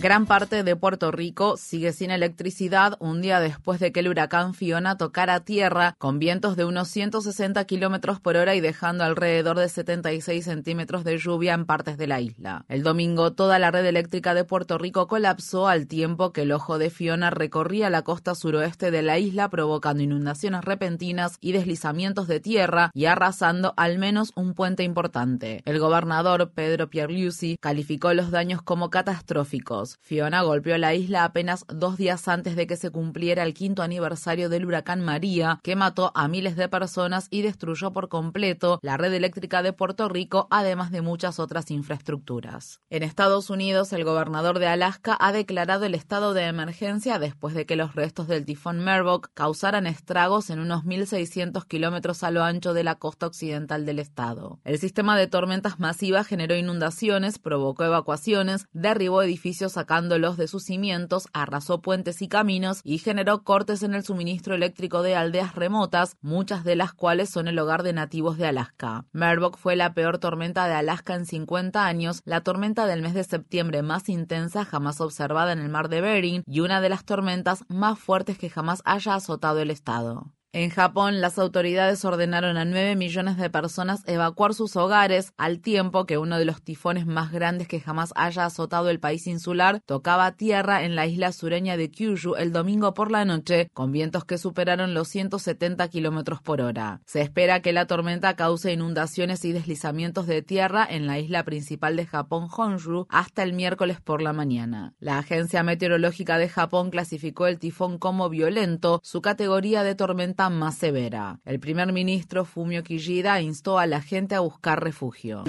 Gran parte de Puerto Rico sigue sin electricidad un día después de que el huracán Fiona tocara tierra con vientos de unos 160 kilómetros por hora y dejando alrededor de 76 centímetros de lluvia en partes de la isla. El domingo, toda la red eléctrica de Puerto Rico colapsó al tiempo que el ojo de Fiona recorría la costa suroeste de la isla, provocando inundaciones repentinas y deslizamientos de tierra y arrasando al menos un puente importante. El gobernador Pedro Pierluisi calificó los daños como catastróficos. Fiona golpeó la isla apenas dos días antes de que se cumpliera el quinto aniversario del huracán María, que mató a miles de personas y destruyó por completo la red eléctrica de Puerto Rico, además de muchas otras infraestructuras. En Estados Unidos, el gobernador de Alaska ha declarado el estado de emergencia después de que los restos del tifón Merbok causaran estragos en unos 1.600 kilómetros a lo ancho de la costa occidental del estado. El sistema de tormentas masivas generó inundaciones, provocó evacuaciones, derribó edificios sacándolos de sus cimientos, arrasó puentes y caminos y generó cortes en el suministro eléctrico de aldeas remotas, muchas de las cuales son el hogar de nativos de Alaska. Merbok fue la peor tormenta de Alaska en 50 años, la tormenta del mes de septiembre más intensa jamás observada en el mar de Bering y una de las tormentas más fuertes que jamás haya azotado el estado. En Japón, las autoridades ordenaron a 9 millones de personas evacuar sus hogares al tiempo que uno de los tifones más grandes que jamás haya azotado el país insular tocaba tierra en la isla sureña de Kyushu el domingo por la noche, con vientos que superaron los 170 kilómetros por hora. Se espera que la tormenta cause inundaciones y deslizamientos de tierra en la isla principal de Japón, Honshu, hasta el miércoles por la mañana. La Agencia Meteorológica de Japón clasificó el tifón como violento, su categoría de tormenta más severa. El primer ministro Fumio Kishida instó a la gente a buscar refugio.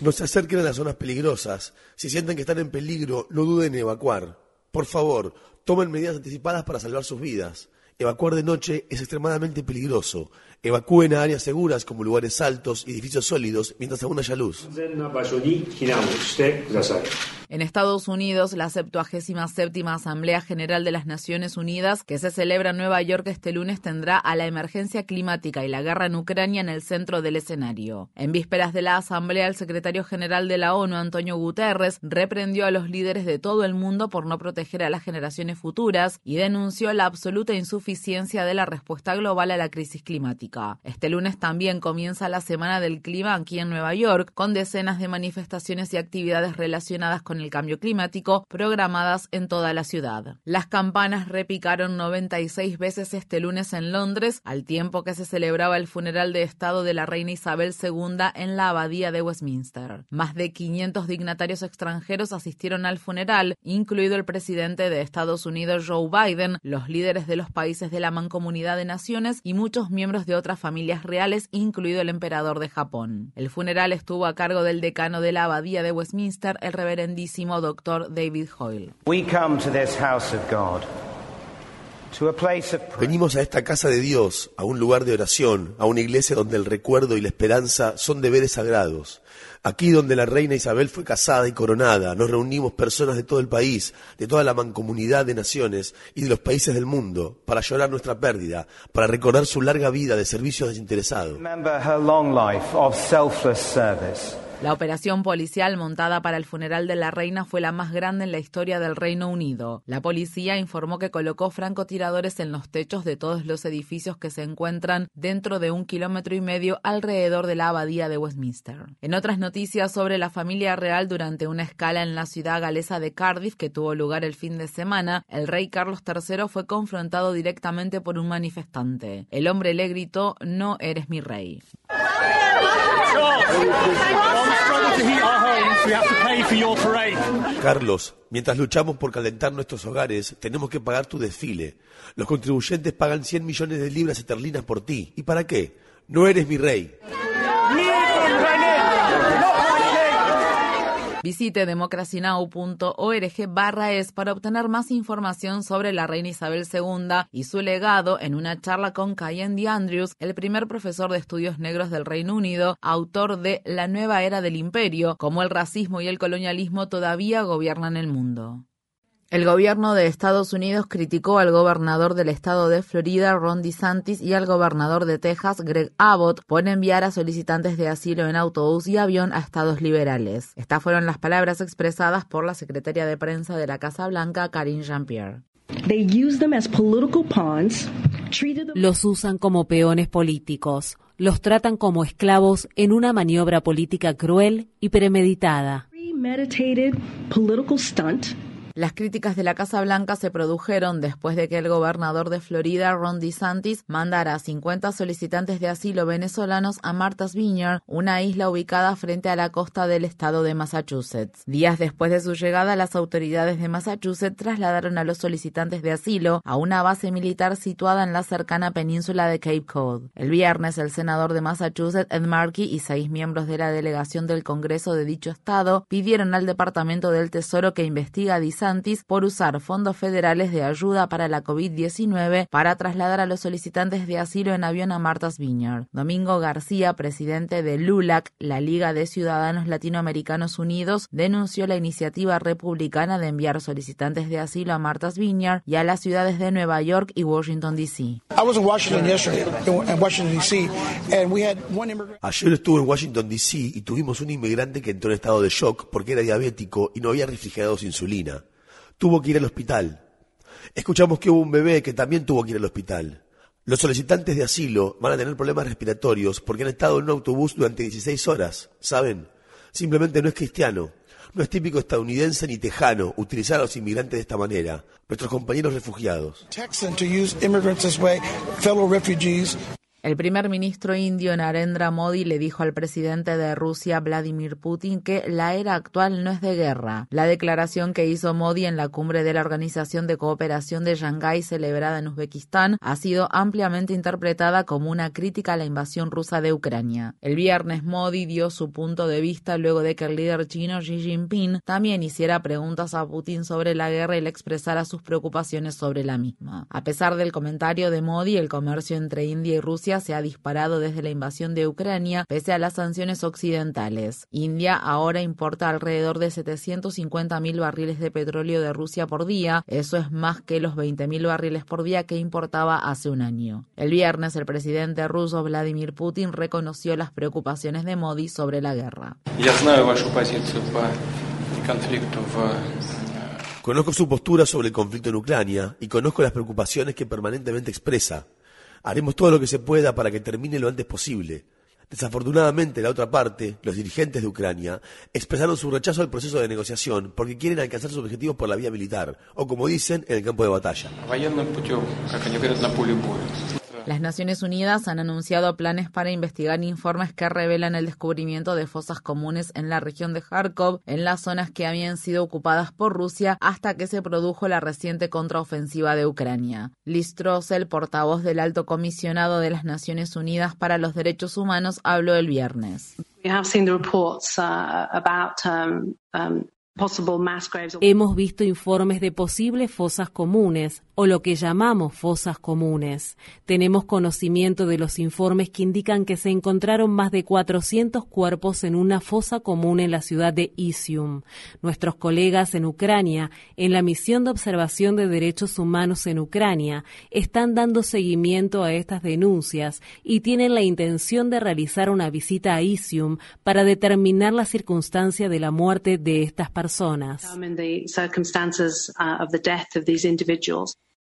No se acerquen a las zonas peligrosas. Si sienten que están en peligro, no duden en evacuar. Por favor, tomen medidas anticipadas para salvar sus vidas. Evacuar de noche es extremadamente peligroso. Evacúen a áreas seguras como lugares altos y edificios sólidos mientras aún haya luz. En Estados Unidos, la 77 Asamblea General de las Naciones Unidas, que se celebra en Nueva York este lunes, tendrá a la emergencia climática y la guerra en Ucrania en el centro del escenario. En vísperas de la Asamblea, el secretario general de la ONU, Antonio Guterres, reprendió a los líderes de todo el mundo por no proteger a las generaciones futuras y denunció la absoluta insuficiencia de la respuesta global a la crisis climática. Este lunes también comienza la Semana del Clima aquí en Nueva York, con decenas de manifestaciones y actividades relacionadas con el cambio climático programadas en toda la ciudad. Las campanas repicaron 96 veces este lunes en Londres, al tiempo que se celebraba el funeral de Estado de la reina Isabel II en la abadía de Westminster. Más de 500 dignatarios extranjeros asistieron al funeral, incluido el presidente de Estados Unidos Joe Biden, los líderes de los países de la Mancomunidad de Naciones y muchos miembros de otras familias reales, incluido el emperador de Japón. El funeral estuvo a cargo del decano de la abadía de Westminster, el reverendísimo doctor David Hoyle. Venimos a esta casa de Dios, a un lugar de oración, a una iglesia donde el recuerdo y la esperanza son deberes sagrados. Aquí donde la reina Isabel fue casada y coronada, nos reunimos personas de todo el país, de toda la mancomunidad de naciones y de los países del mundo, para llorar nuestra pérdida, para recordar su larga vida de servicio desinteresado. La operación policial montada para el funeral de la reina fue la más grande en la historia del Reino Unido. La policía informó que colocó francotiradores en los techos de todos los edificios que se encuentran dentro de un kilómetro y medio alrededor de la abadía de Westminster. En otras noticias sobre la familia real durante una escala en la ciudad galesa de Cardiff que tuvo lugar el fin de semana, el rey Carlos III fue confrontado directamente por un manifestante. El hombre le gritó, no eres mi rey. Carlos, mientras luchamos por calentar nuestros hogares, tenemos que pagar tu desfile. Los contribuyentes pagan 100 millones de libras esterlinas por ti. ¿Y para qué? No eres mi rey. Visite democracynow.org barra es para obtener más información sobre la reina Isabel II y su legado en una charla con Cayen Andrews, el primer profesor de estudios negros del Reino Unido, autor de La nueva era del imperio, cómo el racismo y el colonialismo todavía gobiernan el mundo. El gobierno de Estados Unidos criticó al gobernador del estado de Florida, Ron DeSantis, y al gobernador de Texas, Greg Abbott, por enviar a solicitantes de asilo en autobús y avión a estados liberales. Estas fueron las palabras expresadas por la secretaria de prensa de la Casa Blanca, Karine Jean-Pierre. Los usan como peones políticos, los tratan como esclavos en una maniobra política cruel y premeditada. Las críticas de la Casa Blanca se produjeron después de que el gobernador de Florida, Ron DeSantis, mandara a 50 solicitantes de asilo venezolanos a Martha's Vineyard, una isla ubicada frente a la costa del estado de Massachusetts. Días después de su llegada, las autoridades de Massachusetts trasladaron a los solicitantes de asilo a una base militar situada en la cercana península de Cape Cod. El viernes, el senador de Massachusetts, Ed Markey, y seis miembros de la delegación del Congreso de dicho estado pidieron al Departamento del Tesoro que investiga a por usar fondos federales de ayuda para la COVID-19 para trasladar a los solicitantes de asilo en avión a Martha's Vineyard. Domingo García, presidente de LULAC, la Liga de Ciudadanos Latinoamericanos Unidos, denunció la iniciativa republicana de enviar solicitantes de asilo a Martha's Vineyard y a las ciudades de Nueva York y Washington, D.C. Ayer estuve en Washington, D.C. y tuvimos un inmigrante que entró en estado de shock porque era diabético y no había refrigerado su insulina tuvo que ir al hospital. Escuchamos que hubo un bebé que también tuvo que ir al hospital. Los solicitantes de asilo van a tener problemas respiratorios porque han estado en un autobús durante 16 horas, ¿saben? Simplemente no es cristiano. No es típico estadounidense ni tejano utilizar a los inmigrantes de esta manera, nuestros compañeros refugiados. El primer ministro indio Narendra Modi le dijo al presidente de Rusia, Vladimir Putin, que la era actual no es de guerra. La declaración que hizo Modi en la cumbre de la Organización de Cooperación de Shanghái celebrada en Uzbekistán ha sido ampliamente interpretada como una crítica a la invasión rusa de Ucrania. El viernes Modi dio su punto de vista luego de que el líder chino Xi Jinping también hiciera preguntas a Putin sobre la guerra y le expresara sus preocupaciones sobre la misma. A pesar del comentario de Modi, el comercio entre India y Rusia se ha disparado desde la invasión de Ucrania pese a las sanciones occidentales. India ahora importa alrededor de 750 mil barriles de petróleo de Rusia por día, eso es más que los 20 mil barriles por día que importaba hace un año. El viernes el presidente ruso Vladimir Putin reconoció las preocupaciones de Modi sobre la guerra. Conozco su postura sobre el conflicto en Ucrania y conozco las preocupaciones que permanentemente expresa. Haremos todo lo que se pueda para que termine lo antes posible. Desafortunadamente, la otra parte, los dirigentes de Ucrania, expresaron su rechazo al proceso de negociación porque quieren alcanzar sus objetivos por la vía militar, o como dicen, en el campo de batalla. Las Naciones Unidas han anunciado planes para investigar informes que revelan el descubrimiento de fosas comunes en la región de Kharkov, en las zonas que habían sido ocupadas por Rusia hasta que se produjo la reciente contraofensiva de Ucrania. Liz Truss, el portavoz del alto comisionado de las Naciones Unidas para los Derechos Humanos, habló el viernes. Hemos visto informes de posibles fosas comunes o lo que llamamos fosas comunes. Tenemos conocimiento de los informes que indican que se encontraron más de 400 cuerpos en una fosa común en la ciudad de Isium. Nuestros colegas en Ucrania, en la misión de observación de derechos humanos en Ucrania, están dando seguimiento a estas denuncias y tienen la intención de realizar una visita a Isium para determinar la circunstancia de la muerte de estas personas personas.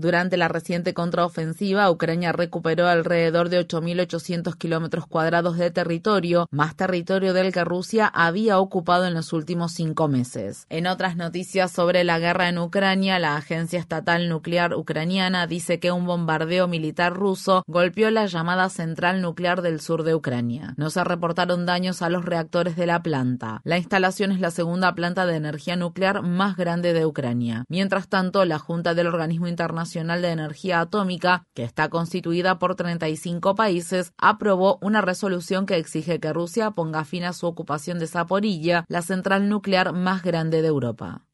Durante la reciente contraofensiva, Ucrania recuperó alrededor de 8.800 kilómetros cuadrados de territorio, más territorio del que Rusia había ocupado en los últimos cinco meses. En otras noticias sobre la guerra en Ucrania, la Agencia Estatal Nuclear Ucraniana dice que un bombardeo militar ruso golpeó la llamada central nuclear del sur de Ucrania. No se reportaron daños a los reactores de la planta. La instalación es la segunda planta de energía nuclear más grande de Ucrania. Mientras tanto, la Junta del Organismo Internacional Nacional de Energía Atómica, que está constituida por 35 países, aprobó una resolución que exige que Rusia ponga fin a su ocupación de Zaporilla, la central nuclear más grande de Europa.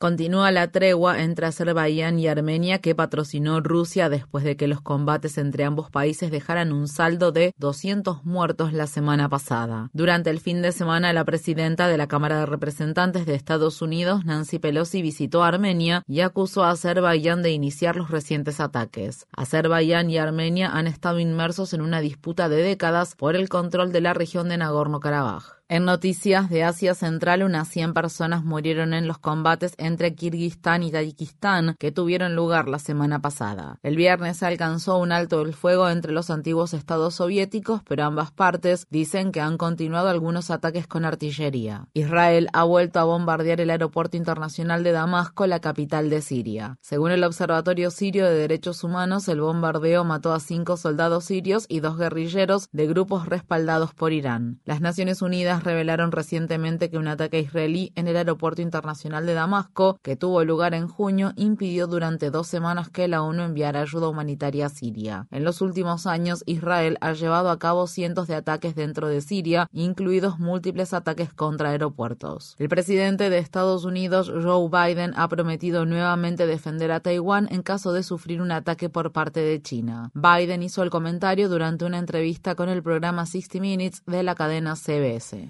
Continúa la tregua entre Azerbaiyán y Armenia que patrocinó Rusia después de que los combates entre ambos países dejaran un saldo de 200 muertos la semana pasada. Durante el fin de semana, la presidenta de la Cámara de Representantes de Estados Unidos, Nancy Pelosi, visitó Armenia y acusó a Azerbaiyán de iniciar los recientes ataques. Azerbaiyán y Armenia han estado inmersos en una disputa de décadas por el control de la región de Nagorno-Karabaj. En noticias de Asia Central, unas 100 personas murieron en los combates entre Kirguistán y Tayikistán que tuvieron lugar la semana pasada. El viernes se alcanzó un alto el fuego entre los antiguos estados soviéticos, pero ambas partes dicen que han continuado algunos ataques con artillería. Israel ha vuelto a bombardear el aeropuerto internacional de Damasco, la capital de Siria. Según el Observatorio Sirio de Derechos Humanos, el bombardeo mató a cinco soldados sirios y dos guerrilleros de grupos respaldados por Irán. Las Naciones Unidas revelaron recientemente que un ataque israelí en el aeropuerto internacional de Damasco, que tuvo lugar en junio, impidió durante dos semanas que la ONU enviara ayuda humanitaria a Siria. En los últimos años, Israel ha llevado a cabo cientos de ataques dentro de Siria, incluidos múltiples ataques contra aeropuertos. El presidente de Estados Unidos, Joe Biden, ha prometido nuevamente defender a Taiwán en caso de sufrir un ataque por parte de China. Biden hizo el comentario durante una entrevista con el programa 60 Minutes de la cadena CBS.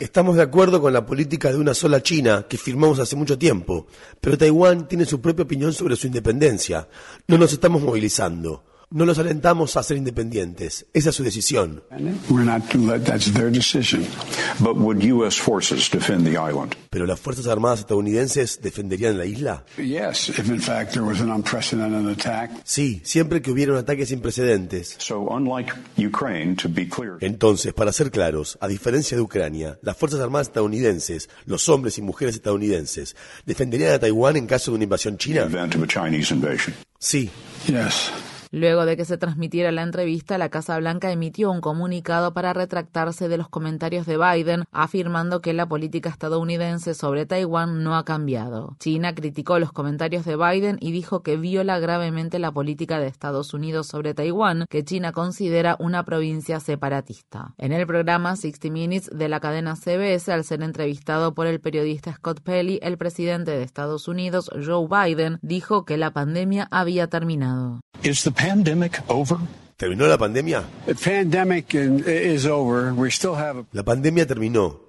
Estamos de acuerdo con la política de una sola China que firmamos hace mucho tiempo, pero Taiwán tiene su propia opinión sobre su independencia. No nos estamos movilizando. No los alentamos a ser independientes. Esa es su decisión. ¿Pero las Fuerzas Armadas estadounidenses defenderían la isla? Sí, siempre que hubiera un ataque sin precedentes. Entonces, para ser claros, a diferencia de Ucrania, las Fuerzas Armadas estadounidenses, los hombres y mujeres estadounidenses, ¿defenderían a Taiwán en caso de una invasión china? Sí. Luego de que se transmitiera la entrevista, la Casa Blanca emitió un comunicado para retractarse de los comentarios de Biden, afirmando que la política estadounidense sobre Taiwán no ha cambiado. China criticó los comentarios de Biden y dijo que viola gravemente la política de Estados Unidos sobre Taiwán, que China considera una provincia separatista. En el programa 60 Minutes de la cadena CBS, al ser entrevistado por el periodista Scott Pelley, el presidente de Estados Unidos, Joe Biden, dijo que la pandemia había terminado. ¿Terminó la pandemia? La pandemia terminó.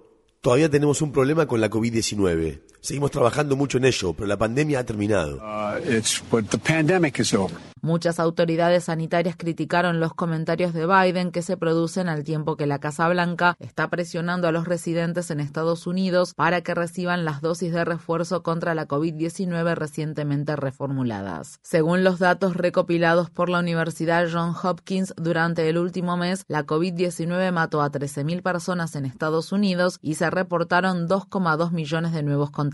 Todavía tenemos un problema con la COVID-19. Seguimos trabajando mucho en ello, pero la pandemia ha terminado. Uh, Muchas autoridades sanitarias criticaron los comentarios de Biden que se producen al tiempo que la Casa Blanca está presionando a los residentes en Estados Unidos para que reciban las dosis de refuerzo contra la COVID-19 recientemente reformuladas. Según los datos recopilados por la Universidad Johns Hopkins durante el último mes, la COVID-19 mató a 13.000 personas en Estados Unidos y se reportaron 2,2 millones de nuevos contagios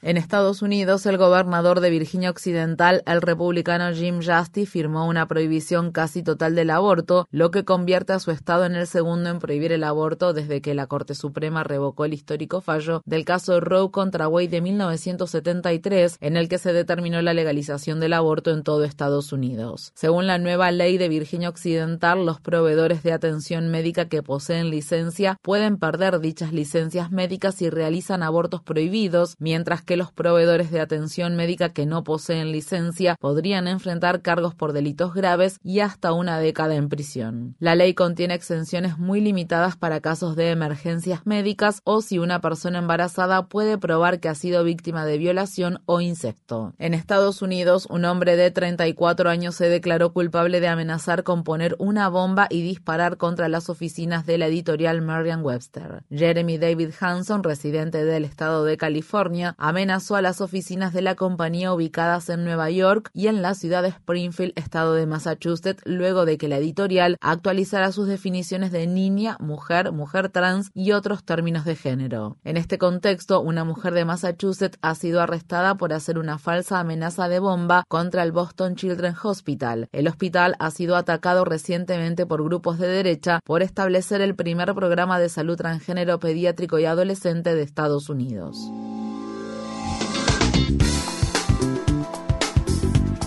en Estados Unidos, el gobernador de Virginia Occidental, el republicano Jim Justice, firmó una prohibición casi total del aborto, lo que convierte a su estado en el segundo en prohibir el aborto desde que la Corte Suprema revocó el histórico fallo del caso Roe contra Wade de 1973, en el que se determinó la legalización del aborto en todo Estados Unidos. Según la nueva ley de Virginia Occidental, los proveedores de atención médica que poseen licencia pueden perder dichas licencias médicas si realizan abortos prohibidos mientras que los proveedores de atención médica que no poseen licencia podrían enfrentar cargos por delitos graves y hasta una década en prisión. La ley contiene exenciones muy limitadas para casos de emergencias médicas o si una persona embarazada puede probar que ha sido víctima de violación o incesto. En Estados Unidos, un hombre de 34 años se declaró culpable de amenazar con poner una bomba y disparar contra las oficinas de la editorial Merriam-Webster. Jeremy David Hanson, residente del estado de California, Amenazó a las oficinas de la compañía ubicadas en Nueva York y en la ciudad de Springfield, estado de Massachusetts, luego de que la editorial actualizara sus definiciones de niña, mujer, mujer trans y otros términos de género. En este contexto, una mujer de Massachusetts ha sido arrestada por hacer una falsa amenaza de bomba contra el Boston Children's Hospital. El hospital ha sido atacado recientemente por grupos de derecha por establecer el primer programa de salud transgénero pediátrico y adolescente de Estados Unidos.